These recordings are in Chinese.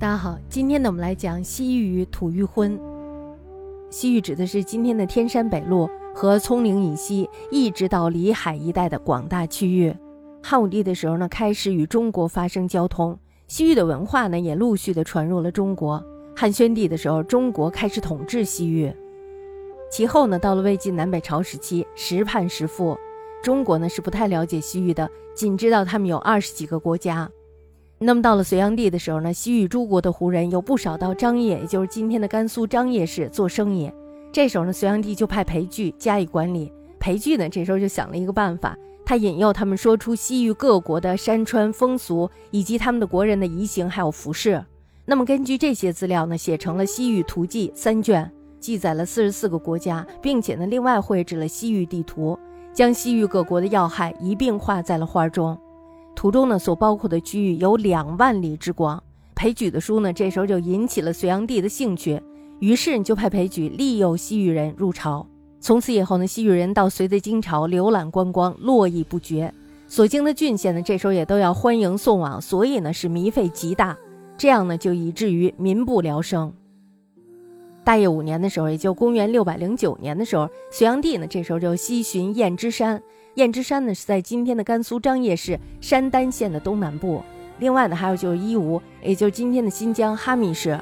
大家好，今天呢，我们来讲西域吐谷浑。西域指的是今天的天山北路和葱岭以西，一直到里海一带的广大区域。汉武帝的时候呢，开始与中国发生交通，西域的文化呢，也陆续的传入了中国。汉宣帝的时候，中国开始统治西域。其后呢，到了魏晋南北朝时期，时叛时复，中国呢是不太了解西域的，仅知道他们有二十几个国家。那么到了隋炀帝的时候呢，西域诸国的胡人有不少到张掖，也就是今天的甘肃张掖市做生意。这时候呢，隋炀帝就派裴矩加以管理。裴矩呢，这时候就想了一个办法，他引诱他们说出西域各国的山川风俗，以及他们的国人的仪形还有服饰。那么根据这些资料呢，写成了《西域图记》三卷，记载了四十四个国家，并且呢，另外绘制了西域地图，将西域各国的要害一并画在了画中。图中呢所包括的区域有两万里之广，裴矩的书呢这时候就引起了隋炀帝的兴趣，于是就派裴矩利诱西域人入朝。从此以后呢，西域人到隋的京朝浏览观光络绎不绝，所经的郡县呢这时候也都要欢迎送往，所以呢是糜费极大，这样呢就以至于民不聊生。大业五年的时候，也就公元六百零九年的时候，隋炀帝呢这时候就西巡燕支山。燕支山呢是在今天的甘肃张掖市山丹县的东南部。另外呢，还有就是伊吾，也就是今天的新疆哈密市。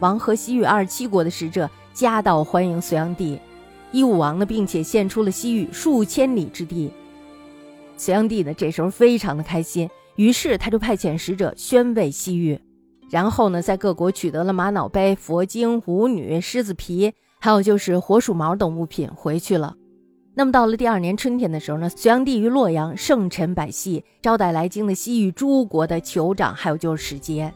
王和西域二十七国的使者夹道欢迎隋炀帝。伊吾王呢，并且献出了西域数千里之地。隋炀帝呢，这时候非常的开心，于是他就派遣使者宣慰西域，然后呢，在各国取得了玛瑙杯、佛经、舞女、狮子皮，还有就是火鼠毛等物品回去了。那么到了第二年春天的时候呢，隋炀帝于洛阳盛陈百戏，招待来京的西域诸国的酋长，还有就是使节。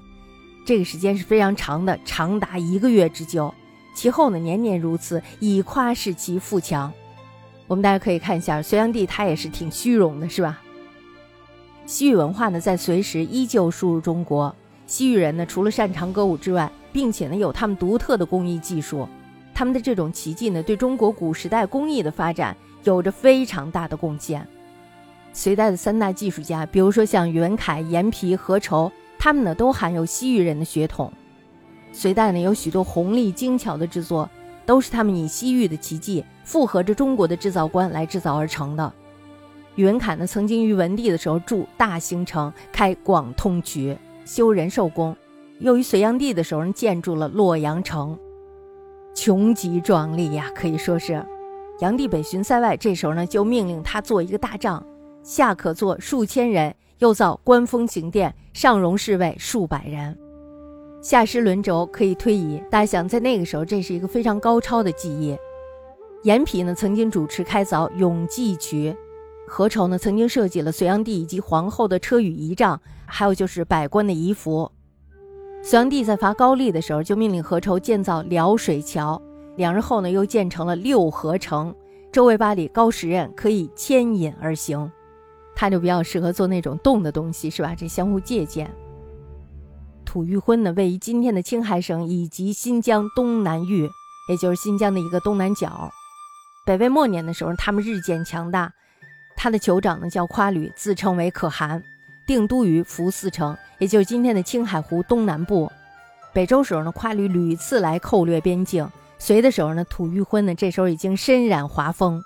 这个时间是非常长的，长达一个月之久。其后呢，年年如此，以夸示其富强。我们大家可以看一下，隋炀帝他也是挺虚荣的，是吧？西域文化呢，在隋时依旧输入中国。西域人呢，除了擅长歌舞之外，并且呢，有他们独特的工艺技术。他们的这种奇迹呢，对中国古时代工艺的发展有着非常大的贡献。隋代的三大技术家，比如说像宇文恺、颜皮、何愁，他们呢都含有西域人的血统。隋代呢有许多红丽精巧的制作，都是他们以西域的奇迹，复合着中国的制造观来制造而成的。宇文恺呢曾经于文帝的时候筑大兴城，开广通渠，修仁寿宫，又于隋炀帝的时候建筑了洛阳城。穷极壮丽呀，可以说是。炀帝北巡塞外，这时候呢，就命令他做一个大帐，下可坐数千人，又造观风行殿，上容侍卫数百人，下施轮轴，可以推移。大家想，在那个时候，这是一个非常高超的技艺。颜皮呢，曾经主持开凿永济渠；何愁呢，曾经设计了隋炀帝以及皇后的车舆仪仗，还有就是百官的仪服。隋炀帝在伐高丽的时候，就命令何愁建造辽水桥。两日后呢，又建成了六合城，周围八里，高十仞，可以牵引而行。他就比较适合做那种动的东西，是吧？这相互借鉴。吐谷浑呢，位于今天的青海省以及新疆东南域，也就是新疆的一个东南角。北魏末年的时候，他们日渐强大。他的酋长呢叫夸吕，自称为可汗。定都于福寺城，也就是今天的青海湖东南部。北周时候呢，夸吕屡次来寇掠边境。隋的时候呢，吐谷浑呢，这时候已经身染华风。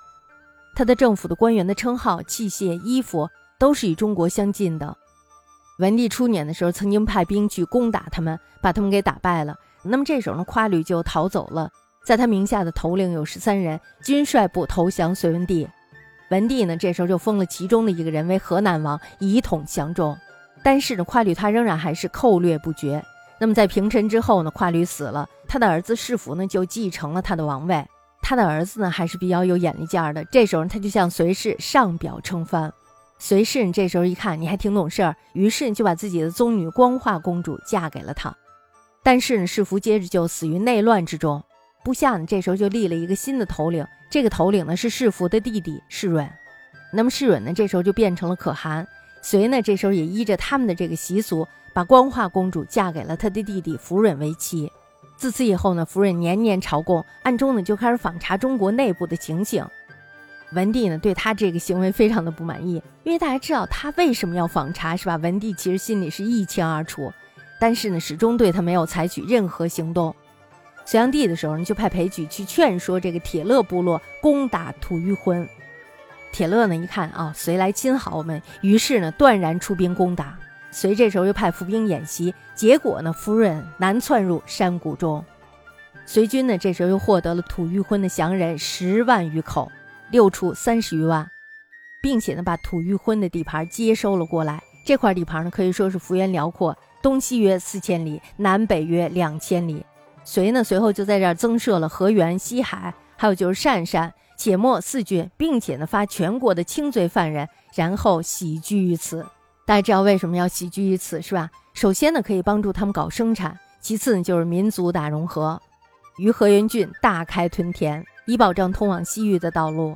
他的政府的官员的称号、器械、衣服都是与中国相近的。文帝初年的时候，曾经派兵去攻打他们，把他们给打败了。那么这时候呢，夸吕就逃走了，在他名下的头领有十三人，均率部投降隋文帝。文帝呢，这时候就封了其中的一个人为河南王，以统降中。但是呢，夸吕他仍然还是寇掠不绝。那么在平陈之后呢，夸吕死了，他的儿子世福呢就继承了他的王位。他的儿子呢还是比较有眼力劲儿的。这时候他就向隋氏上表称藩。隋氏这时候一看你还挺懂事儿，于是就把自己的宗女光化公主嫁给了他。但是呢，世福接着就死于内乱之中。部下呢这时候就立了一个新的头领。这个头领呢是世福的弟弟世润，那么世润呢这时候就变成了可汗。隋呢这时候也依着他们的这个习俗，把光化公主嫁给了他的弟弟福润为妻。自此以后呢，福润年年朝贡，暗中呢就开始访查中国内部的情形。文帝呢对他这个行为非常的不满意，因为大家知道他为什么要访查是吧？文帝其实心里是一清二楚，但是呢，始终对他没有采取任何行动。隋炀帝的时候呢，就派裴矩去劝说这个铁勒部落攻打吐谷浑。铁勒呢一看啊，隋来亲好我们，于是呢断然出兵攻打。隋这时候又派伏兵演习，结果呢，夫人难窜入山谷中。隋军呢这时候又获得了吐谷浑的降人十万余口，六处三十余万，并且呢把吐谷浑的地盘接收了过来。这块地盘呢可以说是幅员辽阔，东西约四千里，南北约两千里。隋呢随后就在这儿增设了河源、西海，还有就是鄯善、且末四郡，并且呢发全国的轻罪犯人，然后喜居于此。大家知道为什么要喜居于此是吧？首先呢，可以帮助他们搞生产；其次呢，就是民族大融合。于河源郡大开屯田，以保障通往西域的道路。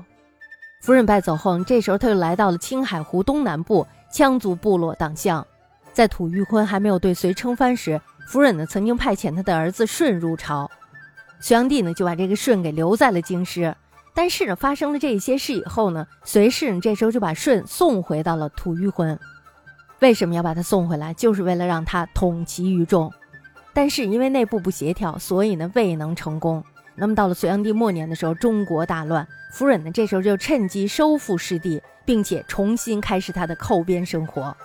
夫人败走后，这时候他又来到了青海湖东南部，羌族部落党项。在吐谷浑还没有对隋称藩时，夫人呢曾经派遣他的儿子舜入朝，隋炀帝呢就把这个舜给留在了京师。但是呢，发生了这一些事以后呢，隋氏呢这时候就把舜送回到了吐谷浑。为什么要把他送回来？就是为了让他统其于众，但是因为内部不协调，所以呢未能成功。那么到了隋炀帝末年的时候，中国大乱，夫人呢这时候就趁机收复失地，并且重新开始他的寇边生活。